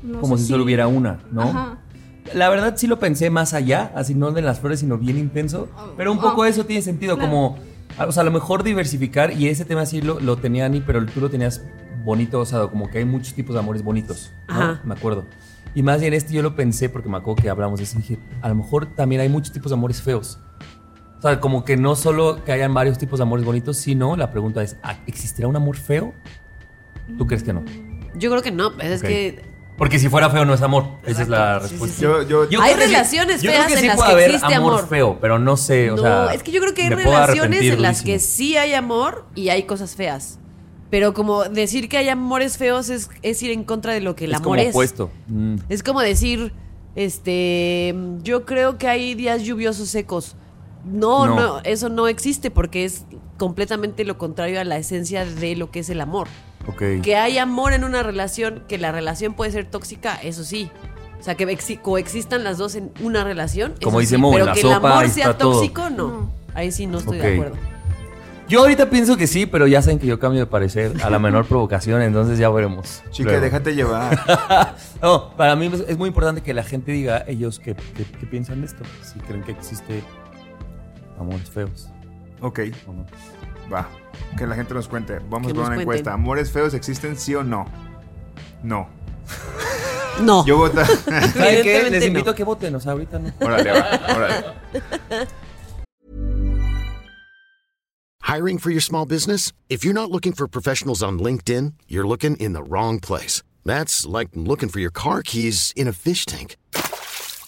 No Como sé si solo hubiera una, ¿no? Ajá. La verdad sí lo pensé más allá, así no de las flores, sino bien intenso. Pero un poco Oh, eso tiene sentido, claro. como, o sea, a lo mejor diversificar, y ese tema sí lo, lo tenía Ani, pero tú lo tenías bonito, o sea, como que hay muchos tipos de amores bonitos, ¿no? Ajá. Me acuerdo. Y más bien este yo lo pensé porque me acuerdo que hablamos de eso y dije, a lo mejor también hay muchos tipos de amores feos. O sea, como que no solo que hayan varios tipos de amores bonitos, sino la pregunta es, ¿ah, ¿existirá un amor feo? ¿Tú crees que no? Yo creo que no, pues es que Porque si fuera feo no es amor. Esa es la Exacto, sí, sí, respuesta. sí. Yo, yo, Yo Hay que relaciones yo creo feas que en las puede que haber existe amor, amor. feo, pero no sé, o no, sea. es que yo creo que hay relaciones en las que sí hay amor y hay cosas feas. Pero como decir que hay amores feos es, es ir en contra de lo que el es amor como es. opuesto. Mm. Es como decir, este, yo creo que hay días lluviosos secos. No, No. no, eso no existe porque es completamente lo contrario a la esencia de lo que es el amor. Que hay amor en una relación, que la relación puede ser tóxica, eso sí. O sea, que exi- coexistan las dos en una relación. Como dice sí, Mo, pero la que sopa el amor sea todo. tóxico, no. No. Ahí sí no estoy de acuerdo. Yo ahorita pienso que sí, pero ya saben que yo cambio de parecer a la menor provocación, entonces ya veremos. chica, Luego. déjate llevar. no, para mí es- es muy importante que la gente diga ellos qué, qué- qué piensan de esto. Si creen que existe amores feos Ok, o no. va. Que la gente nos cuente. Vamos Que a poner una encuesta. ¿Amores feos existen sí o no? No. No. Yo voto. ¿Saben qué? Les no. invito a que voten, o sea, ahorita no. órale, órale. Hiring for your small business? If you're not looking for professionals on LinkedIn, you're looking in the wrong place. That's like looking for your car keys in a fish tank.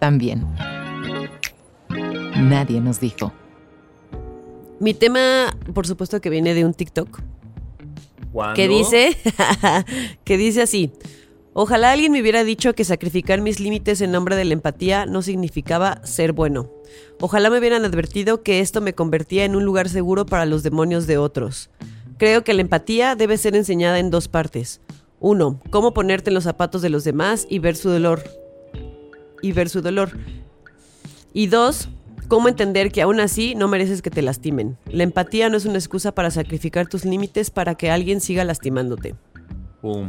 también. Nadie nos dijo. Mi tema, por supuesto que viene de un TikTok. ¿Cuándo? que dice que dice así ojalá alguien me hubiera dicho que sacrificar mis límites en nombre de la empatía no significaba ser bueno ojalá me hubieran advertido que esto me convertía en un lugar seguro para los demonios de otros creo que la empatía debe ser enseñada en dos partes uno cómo ponerte en los zapatos de los demás y ver su dolor y ver su dolor y dos, cómo entender que aún así no mereces que te lastimen. La empatía no es una excusa para sacrificar tus límites para que alguien siga lastimándote. Pum.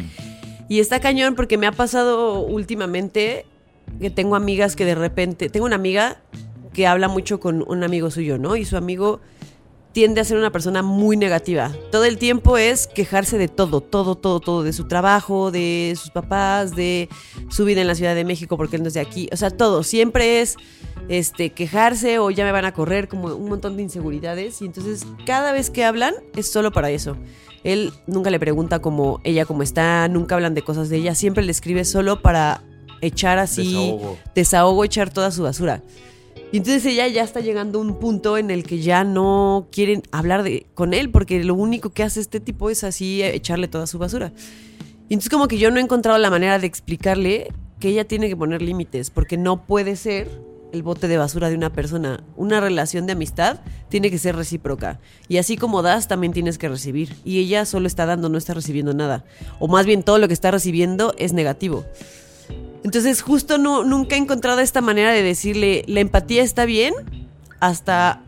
Y está cañón porque me ha pasado últimamente que tengo amigas que de repente, tengo una amiga que habla mucho con un amigo suyo, ¿no? Y su amigo tiende a ser una persona muy negativa. Todo el tiempo es quejarse de todo, todo, todo, todo, de su trabajo, de sus papás, de su vida en la Ciudad de México porque él no es de aquí, o sea, todo, siempre es este, quejarse o ya me van a correr, como un montón de inseguridades. Y entonces cada vez que hablan es solo para eso. Él nunca le pregunta como ella cómo está, nunca hablan de cosas de ella, siempre le escribe solo para echar así Desahogo. desahogo, echar toda su basura. Y entonces ella ya está llegando a un punto en el que ya no quieren hablar con él, porque lo único que hace este tipo es así echarle toda su basura. Y entonces como que yo no he encontrado la manera de explicarle que ella tiene que poner límites, porque no puede ser el bote de basura de una persona. Una relación de amistad tiene que ser recíproca. Y así como das, también tienes que recibir. Y ella solo está dando, no está recibiendo nada. O más bien todo lo que está recibiendo es negativo. Entonces justo no, nunca he encontrado esta manera de decirle, la empatía está bien hasta,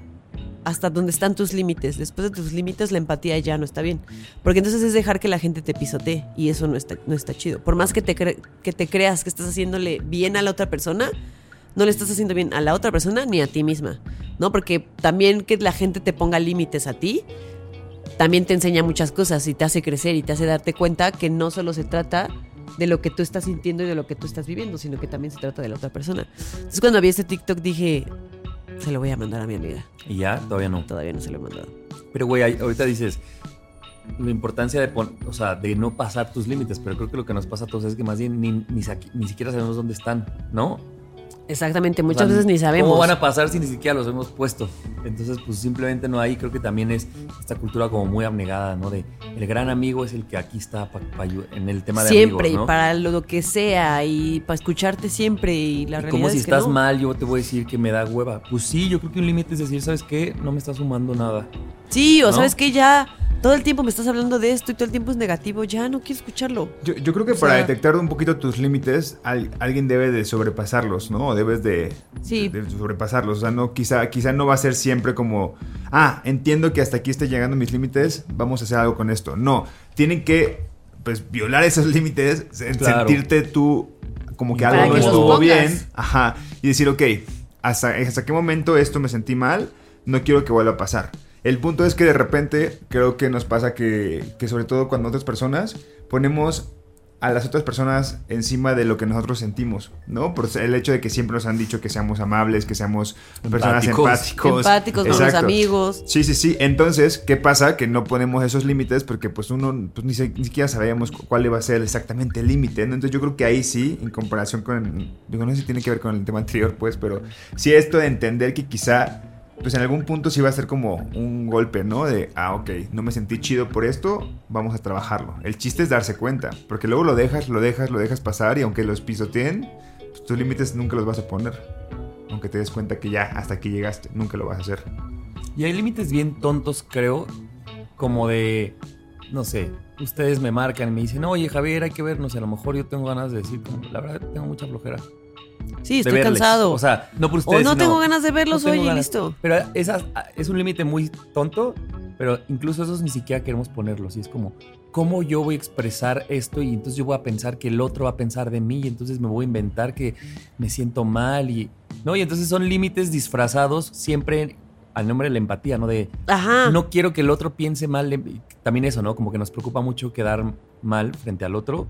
hasta donde están tus límites. Después de tus límites la empatía ya no está bien. Porque entonces es dejar que la gente te pisotee y eso no está, no está chido. Por más que te, que te creas que estás haciéndole bien a la otra persona, no le estás haciendo bien a la otra persona ni a ti misma. ¿No? Porque también que la gente te ponga límites a ti también te enseña muchas cosas y te hace crecer y te hace darte cuenta que no solo se trata de lo que tú estás sintiendo y de lo que tú estás viviendo, sino que también se trata de la otra persona. Entonces cuando vi este TikTok dije, se lo voy a mandar a mi amiga. Y ya, todavía no. Todavía no se lo he mandado. Pero, güey, ahorita dices la importancia de, o sea, de no pasar tus límites, pero creo que lo que nos pasa a todos es que más bien ni, ni, ni siquiera sabemos dónde están, ¿no? Exactamente, O muchas sea, veces ni sabemos. ¿Cómo van a pasar si ni siquiera los hemos puesto? Entonces, pues simplemente no hay. Creo que también es esta cultura como muy abnegada, ¿no? De el gran amigo es el que aquí está pa- pa en el tema de siempre amigos, ¿no? y para lo que sea y para escucharte siempre y la Y realidad como si es que estás no. mal, yo te voy a decir que me da hueva. Pues sí, yo creo que un límite es decir, ¿sabes qué? No me está sumando nada. Sí, o ¿no? sabes que ya todo el tiempo me estás hablando de esto y todo el tiempo es negativo, ya no quiero escucharlo. Yo, yo creo que O para sea- detectar un poquito tus límites, al- alguien debe de sobrepasarlos, ¿no? Debes de, Sí. de sobrepasarlos. O sea, no, quizá, quizá no va a ser siempre como, ah, entiendo que hasta aquí estoy llegando mis límites, vamos a hacer algo con esto. No, tienen que, pues, violar esos límites, Claro. sentirte tú como que algo no estuvo bien. Ajá. Y decir, ok, hasta, hasta qué momento esto me sentí mal, no quiero que vuelva a pasar. El punto es que de repente creo que nos pasa que, que sobre todo cuando otras personas ponemos a las otras personas encima de lo que nosotros sentimos, ¿no? Por el hecho de que siempre nos han dicho que seamos amables, que seamos personas Empáticos. empáticos. Empáticos, buenos Exacto. amigos. Sí, sí, sí. Entonces, ¿qué pasa? Que no ponemos esos límites porque pues uno pues, ni, se- ni siquiera sabíamos cu- cuál iba a ser exactamente el límite, ¿no? Entonces yo creo que ahí sí, en comparación con, digo, no sé si tiene que ver con el tema anterior, pues, pero sí esto de entender que quizá, pues en algún punto sí va a ser como un golpe, ¿no? De, ah, ok, no me sentí chido por esto, vamos a trabajarlo. El chiste es darse cuenta, porque luego lo dejas, lo dejas, lo dejas pasar y aunque los pisoteen, pues, tus límites nunca los vas a poner. Aunque te des cuenta que ya hasta aquí llegaste, nunca lo vas a hacer. Y hay límites bien tontos, creo, como de, no sé, ustedes me marcan y me dicen, oye Javier, hay que vernos. A lo mejor yo tengo ganas de decir, la verdad, tengo mucha flojera. Sí, estoy verles. cansado. O sea, no por O ustedes. no sino, tengo ganas de verlos no hoy y listo. Pero esa, es un límite muy tonto, pero incluso esos ni siquiera queremos ponerlos. Y es como, ¿cómo yo voy a expresar esto? Y entonces yo voy a pensar que el otro va a pensar de mí, y entonces me voy a inventar que me siento mal. Y, ¿no? y entonces son límites disfrazados siempre al nombre de la empatía, ¿no? De, Ajá. no quiero que el otro piense mal. También eso, ¿no? Como que nos preocupa mucho quedar mal frente al otro.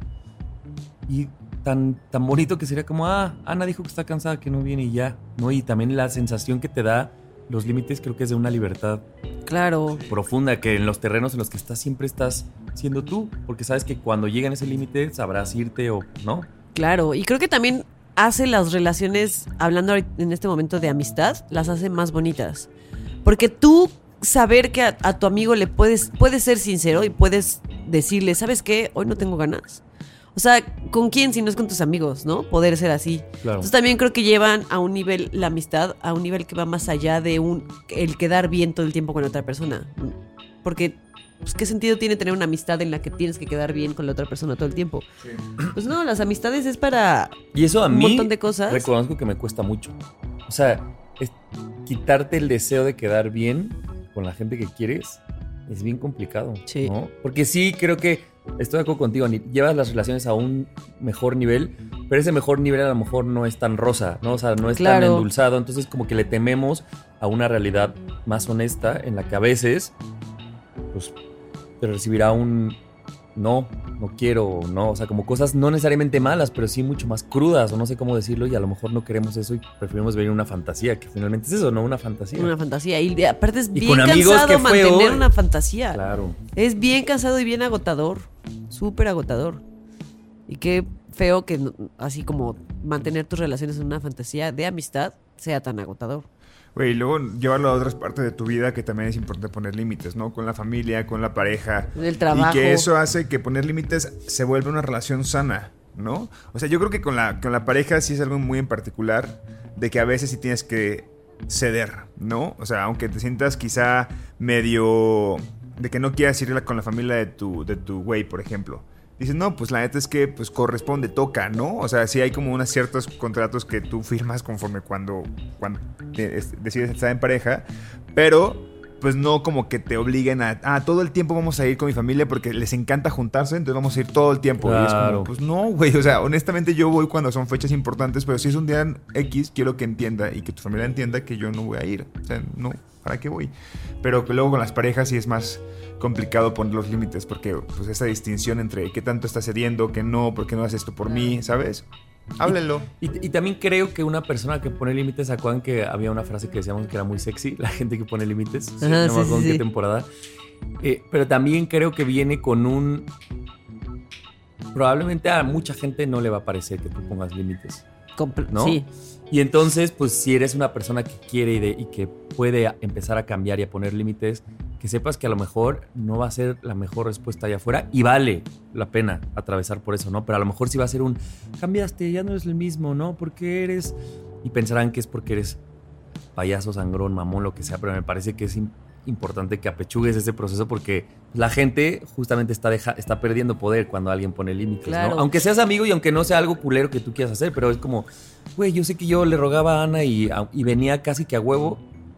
Y tan, tan bonito que sería como, ah, Ana dijo que está cansada, que no viene y ya, ¿no? Y también la sensación que te da los límites creo que es de una libertad Claro. profunda, que en los terrenos en los que estás siempre estás siendo tú, porque sabes que cuando llegan ese límite sabrás irte o no. Claro, y creo que también hace las relaciones, hablando en este momento de amistad, las hace más bonitas. Porque tú saber que a, a tu amigo le puedes, puedes ser sincero y puedes decirle, ¿sabes qué? Hoy no tengo ganas. O sea, ¿con quién si no es con tus amigos, no? Poder ser así. Claro. Entonces también creo que llevan a un nivel la amistad, a un nivel que va más allá de un el quedar bien todo el tiempo con otra persona. Porque pues, ¿qué sentido tiene tener una amistad en la que tienes que quedar bien con la otra persona todo el tiempo? Pues no, las amistades es para Y eso a un mí montón de cosas. reconozco que me cuesta mucho. O sea, es quitarte el deseo de quedar bien con la gente que quieres es bien complicado. Sí. ¿no? Porque sí, creo que estoy de acuerdo contigo, llevas las relaciones a un mejor nivel, pero ese mejor nivel a lo mejor no es tan rosa, ¿no? O sea, no es tan endulzado, entonces como que le tememos a una realidad más honesta en la que a veces pues te recibirá un no, no quiero, no, o sea, como cosas no necesariamente malas, pero sí mucho más crudas, o no sé cómo decirlo, y a lo mejor no queremos eso y preferimos ver una fantasía, que finalmente es eso, ¿no? Una fantasía. Una fantasía. Y aparte es bien cansado mantener una fantasía. Claro. Es bien cansado y bien agotador. Súper agotador. Y qué feo que así como mantener tus relaciones en una fantasía de amistad sea tan agotador. Güey, y luego llevarlo a otras partes de tu vida que también es importante poner límites, ¿no? Con la familia, con la pareja. El trabajo. Y que eso hace que poner límites se vuelva una relación sana, ¿no? O sea, yo creo que con la, con la pareja sí es algo muy en particular de que a veces sí tienes que ceder, ¿no? O sea, aunque te sientas quizá medio de que no quieras ir con la familia de tu, de tu güey, por ejemplo. Dices, no, pues la neta es que pues corresponde, toca, ¿no? O sea, sí hay como unos ciertos contratos que tú firmas conforme cuando, cuando decides estar en pareja, pero pues no como que te obliguen a, ah, todo el tiempo vamos a ir con mi familia porque les encanta juntarse, entonces vamos a ir todo el tiempo. Y es como, pues no, güey, o sea, honestamente yo voy cuando son fechas importantes, pero si es un día X, quiero que entienda y que tu familia entienda que yo no voy a ir. O sea, no, ¿para qué voy? Pero luego con las parejas sí es más complicado poner los límites porque pues esa distinción entre qué tanto estás cediendo, qué no, por qué no haces esto por mí, ¿sabes? Háblenlo. Y, y también creo que una persona que pone límites, ¿se acuerdan que había una frase que decíamos que era muy sexy? La gente que pone límites. Ajá, no me sí, acuerdo sí, en qué sí. temporada. Eh, pero también creo que viene con un... Probablemente a mucha gente no le va a parecer que tú pongas límites. ¿No? Sí. Y entonces, pues si eres una persona que quiere y, y que puede empezar a cambiar y a poner límites, que sepas que a lo mejor no va a ser la mejor respuesta allá afuera y vale la pena atravesar por eso, ¿no? Pero a lo mejor sí va a ser un, cambiaste, ya no eres el mismo, ¿no? Porque eres... Y pensarán que es porque eres payaso, sangrón, mamón, lo que sea, pero me parece que es importante que apechugues ese proceso porque la gente justamente está, deja- está perdiendo poder cuando alguien pone límites, Claro. ¿no? Aunque seas amigo y aunque no sea algo culero que tú quieras hacer, pero es como, güey, yo sé que yo le rogaba a Ana y venía casi que a huevo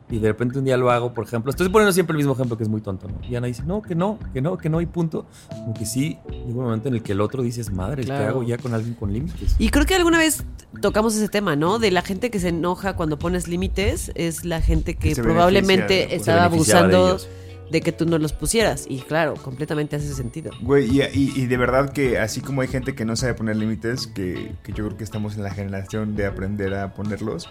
y de repente un día lo hago, por ejemplo. Estoy poniendo siempre el mismo ejemplo que es muy tonto, ¿no? Y Ana dice, no, que no, que no, que no, y punto. Como que sí, llega un momento en el que el otro dices, madre, ¿qué Claro. hago ya con alguien con límites? Y creo que alguna vez tocamos ese tema, ¿no? De la gente que se enoja cuando pones límites es la gente que, Que probablemente estaba de abusando ellos. de, que tú no los pusieras. Y claro, completamente hace sentido. Güey, y, y- y de verdad que así como hay gente que no sabe poner límites, que, que yo creo que estamos en la generación de aprender a ponerlos,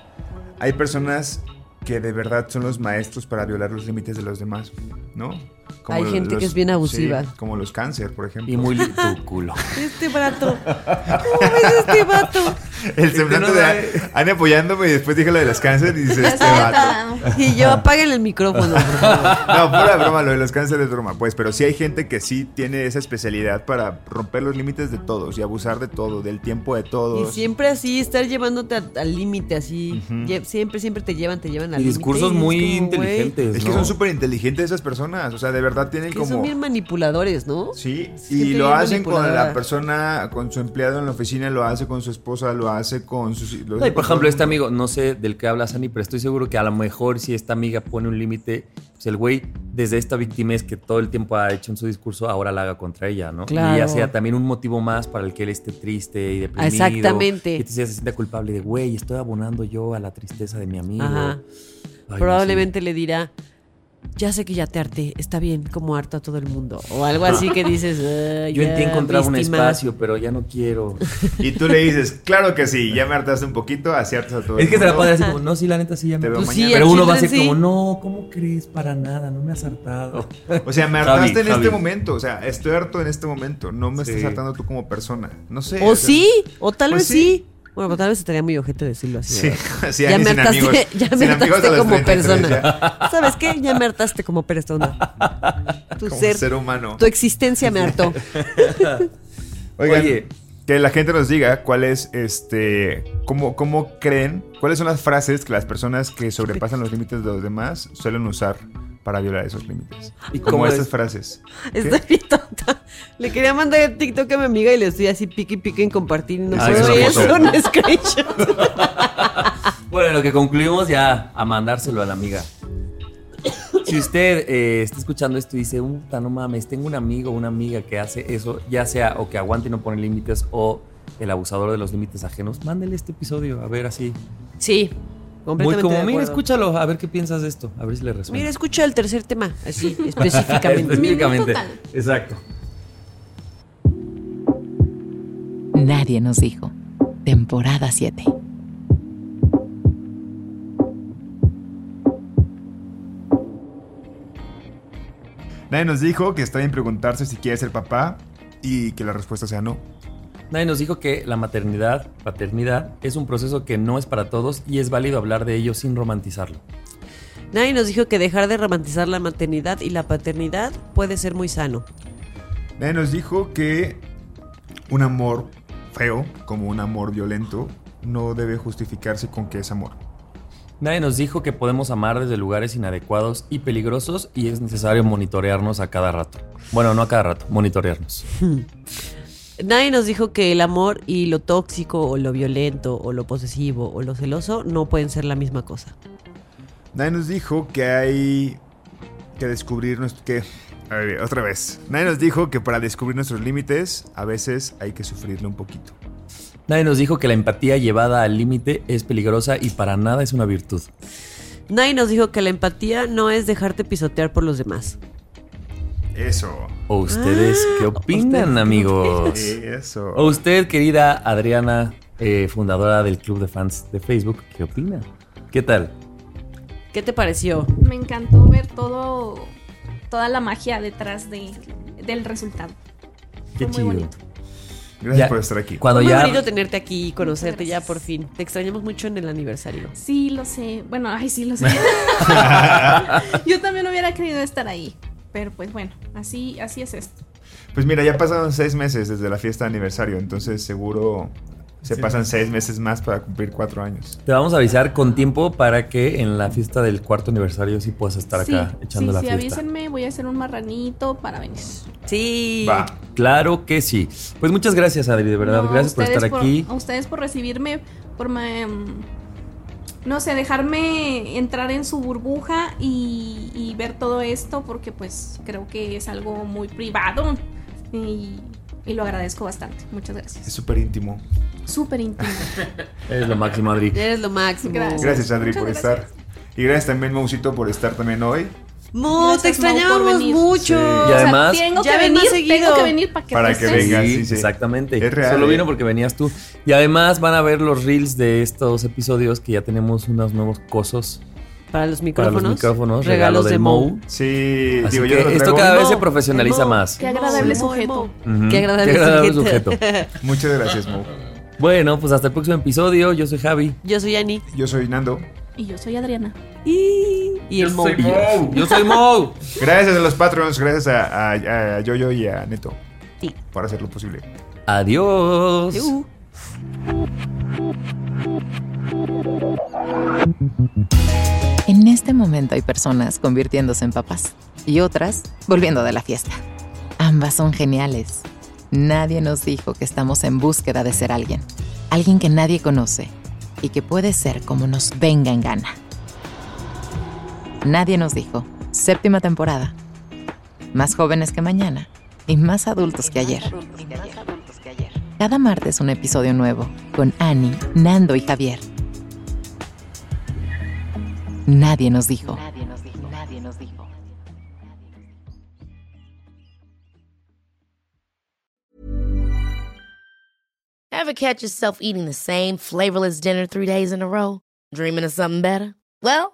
hay personas que de verdad son los maestros para violar los límites de los demás, ¿no? Hay gente que es bien abusiva. sí, como los cáncer, por ejemplo. Y muy li- tu culo. Este vato. ¿Cómo ves este vato? El semblante no de. Anne apoyándome y después dije lo de los cáncer y dice este vato. Y yo apaguen el micrófono, por favor. No, pura broma, lo de los cánceres es broma, pues, pero sí hay gente que sí tiene esa especialidad para romper los límites de todos y abusar de todo, del tiempo de Y todos. siempre así, estar llevándote al límite, así. Siempre, siempre te llevan, te llevan al Y límite. discursos y es muy como, inteligentes. Es que ¿no? son súper inteligentes esas personas, o sea, de verdad tienen Que como... son bien manipuladores, ¿no? Sí, Es y lo hacen con la persona, con su empleado en la oficina, lo hace con su esposa, lo hace con sus... lo No, hace y por ejemplo, este amigo, no sé del que habla Sani, pero estoy seguro que a lo mejor si esta amiga pone un límite, pues el güey, desde esta víctima es que todo el tiempo ha hecho en su discurso, ahora la haga contra ella, ¿no? Claro. Y ya sea también un motivo más para el que él esté triste y deprimido. Exactamente. Y entonces se siente culpable de, güey, estoy abonando yo a la tristeza de mi amigo. Ajá. Ay, Probablemente le dirá, ya sé que ya te harté, está bien, como harto a todo el mundo. O algo así que dices, "Ah, Yo ya, en ti encontraba un víctima". espacio, pero ya no quiero. Y tú le dices, claro que sí, ya me hartaste un poquito, así hartas a todo es el que se la pone así como, no, sí, la neta sí ya me Te veo Pues sí, mañana. Pero uno va a sí. como, no, ¿cómo crees? Para nada, no me has hartado. O sea, me Javi, hartaste en Javi. este momento, o sea, estoy harto en este momento, no me Sí. estás hartando tú como persona, no sé. O sea, sí, o tal pues vez sí. Bueno, pero tal vez estaría muy ojete decirlo así. Sí, sí, ya me sin hartaste, amigos, ya me hartaste como 33 persona. ya. ¿Sabes qué? Ya me hartaste como persona. Tu como ser, ser humano. tu existencia me hartó. Oigan, Oye. que la gente nos diga cuál es, este, cómo, cómo creen, cuáles son las frases que las personas que sobrepasan los límites de los demás suelen usar para violar esos límites. ¿Y Como cómo estas es? frases. Estoy bien tonta. Le quería mandar el TikTok a mi amiga y le estoy así pique y pique en compartir. No Ah, puedo. es un screenshot. Bueno, lo que concluimos ya a mandárselo a la amiga. Si usted eh, está escuchando esto y dice, puta, no mames, tengo un amigo o una amiga que hace eso, ya sea o que aguante y no pone límites o el abusador de los límites ajenos, mándele este episodio, a ver así. Sí, Muy como, mira, escúchalo, a ver qué piensas de esto, a ver si le resuena. Mira, escucha el tercer tema, así, específicamente. Específicamente. total. Exacto. Nadie nos dijo. Temporada 7. Nadie nos dijo que está bien preguntarse si quiere ser papá y que la respuesta sea no. Nadie nos dijo que la maternidad, paternidad, es un proceso que no es para todos y es válido hablar de ello sin romantizarlo. Nadie nos dijo que dejar de romantizar la maternidad y la paternidad puede ser muy sano. Nadie nos dijo que un amor feo, como un amor violento, no debe justificarse con que es amor. Nadie nos dijo que podemos amar desde lugares inadecuados y peligrosos y es necesario monitorearnos a cada rato. Bueno, no a cada rato, monitorearnos. Nadie nos dijo que el amor y lo tóxico o lo violento o lo posesivo o lo celoso no pueden ser la misma cosa. Nadie nos dijo que hay que descubrir nuestro... Que, a ver, otra vez. Nadie nos dijo que para descubrir nuestros límites a veces hay que sufrirle un poquito. Nadie nos dijo que la empatía llevada al límite es peligrosa y para nada es una virtud. Nadie nos dijo que la empatía no es dejarte pisotear por los demás. Eso. ¿O ustedes Ah, qué opinan, ustedes- amigos? Eso. O usted, querida Adriana, eh, fundadora del club de fans de Facebook, ¿qué opina? ¿Qué tal? ¿Qué te pareció? Me encantó ver todo, toda la magia detrás de, del resultado. Qué Fue muy chido. bonito. Gracias Ya- por estar aquí. Cuando Fue muy ya bonito tenerte aquí y conocerte ya por fin. Te extrañamos mucho en el aniversario. Sí, lo sé. Bueno, ay, sí, lo sé. Yo también hubiera querido estar ahí. Pero pues bueno, así, así es esto. Pues mira, ya pasaron seis meses desde la fiesta de aniversario, entonces seguro se pasan seis meses más para cumplir cuatro años. te vamos a avisar con tiempo para que en la fiesta del cuarto aniversario sí puedas estar acá sí, echando sí, la sí, fiesta. avísenme, voy a hacer un marranito para venir. Sí. Va. Claro que sí. Pues muchas gracias, Adri, de verdad. No, gracias por ustedes estar aquí. A ustedes por recibirme, por me- no sé, dejarme entrar en su burbuja y, y ver todo esto, porque pues creo que es algo muy privado y, y lo agradezco bastante. Muchas Es gracias. súper íntimo. Súper íntimo. Es lo máximo, Adri. Eres lo máximo. Gracias. Gracias, Adri, Muchas por gracias. estar. Y gracias también, Mausito, por estar también hoy. Mu, te venir. mucho. Sí. Y además- tengo Ya que ven más venir, tengo que venir para que Para que festejes. venga. Sí, sí, sí. exactamente. Es real, Solo ¿eh? vino porque venías tú. Y además van a ver los reels de estos episodios que ya tenemos unos nuevos cosos Para los para micrófonos. los micrófonos, Regalos de Mou. Sí, Así digo, que yo lo esto cada vez Mo, se profesionaliza Mo. más. Qué agradable Sí. sujeto. Ujú. Qué agradable sujeto. Muchas gracias, Mo. Bueno, pues hasta el próximo episodio. Yo soy Javi. Yo soy Ani. Yo soy Nando. Y yo soy Adriana. Y, y el Mo. Yo soy Mo. Gracias a los Patreons, gracias a, a, a Yoyo y a Neto Sí. por hacerlo posible. Adiós. Uh. En este momento hay personas convirtiéndose en papás y otras volviendo de la fiesta. Ambas son geniales. Nadie nos dijo que estamos en búsqueda de ser alguien, alguien que nadie conoce y que puede ser como nos venga en gana. Nadie nos dijo, séptima temporada, más jóvenes que mañana y más adultos que ayer. Cada martes un episodio nuevo con Annie, Nando y Javier. Nadie nos dijo. Ever catch yourself eating the same flavorless dinner three days in a row? Dreaming of something better? Well,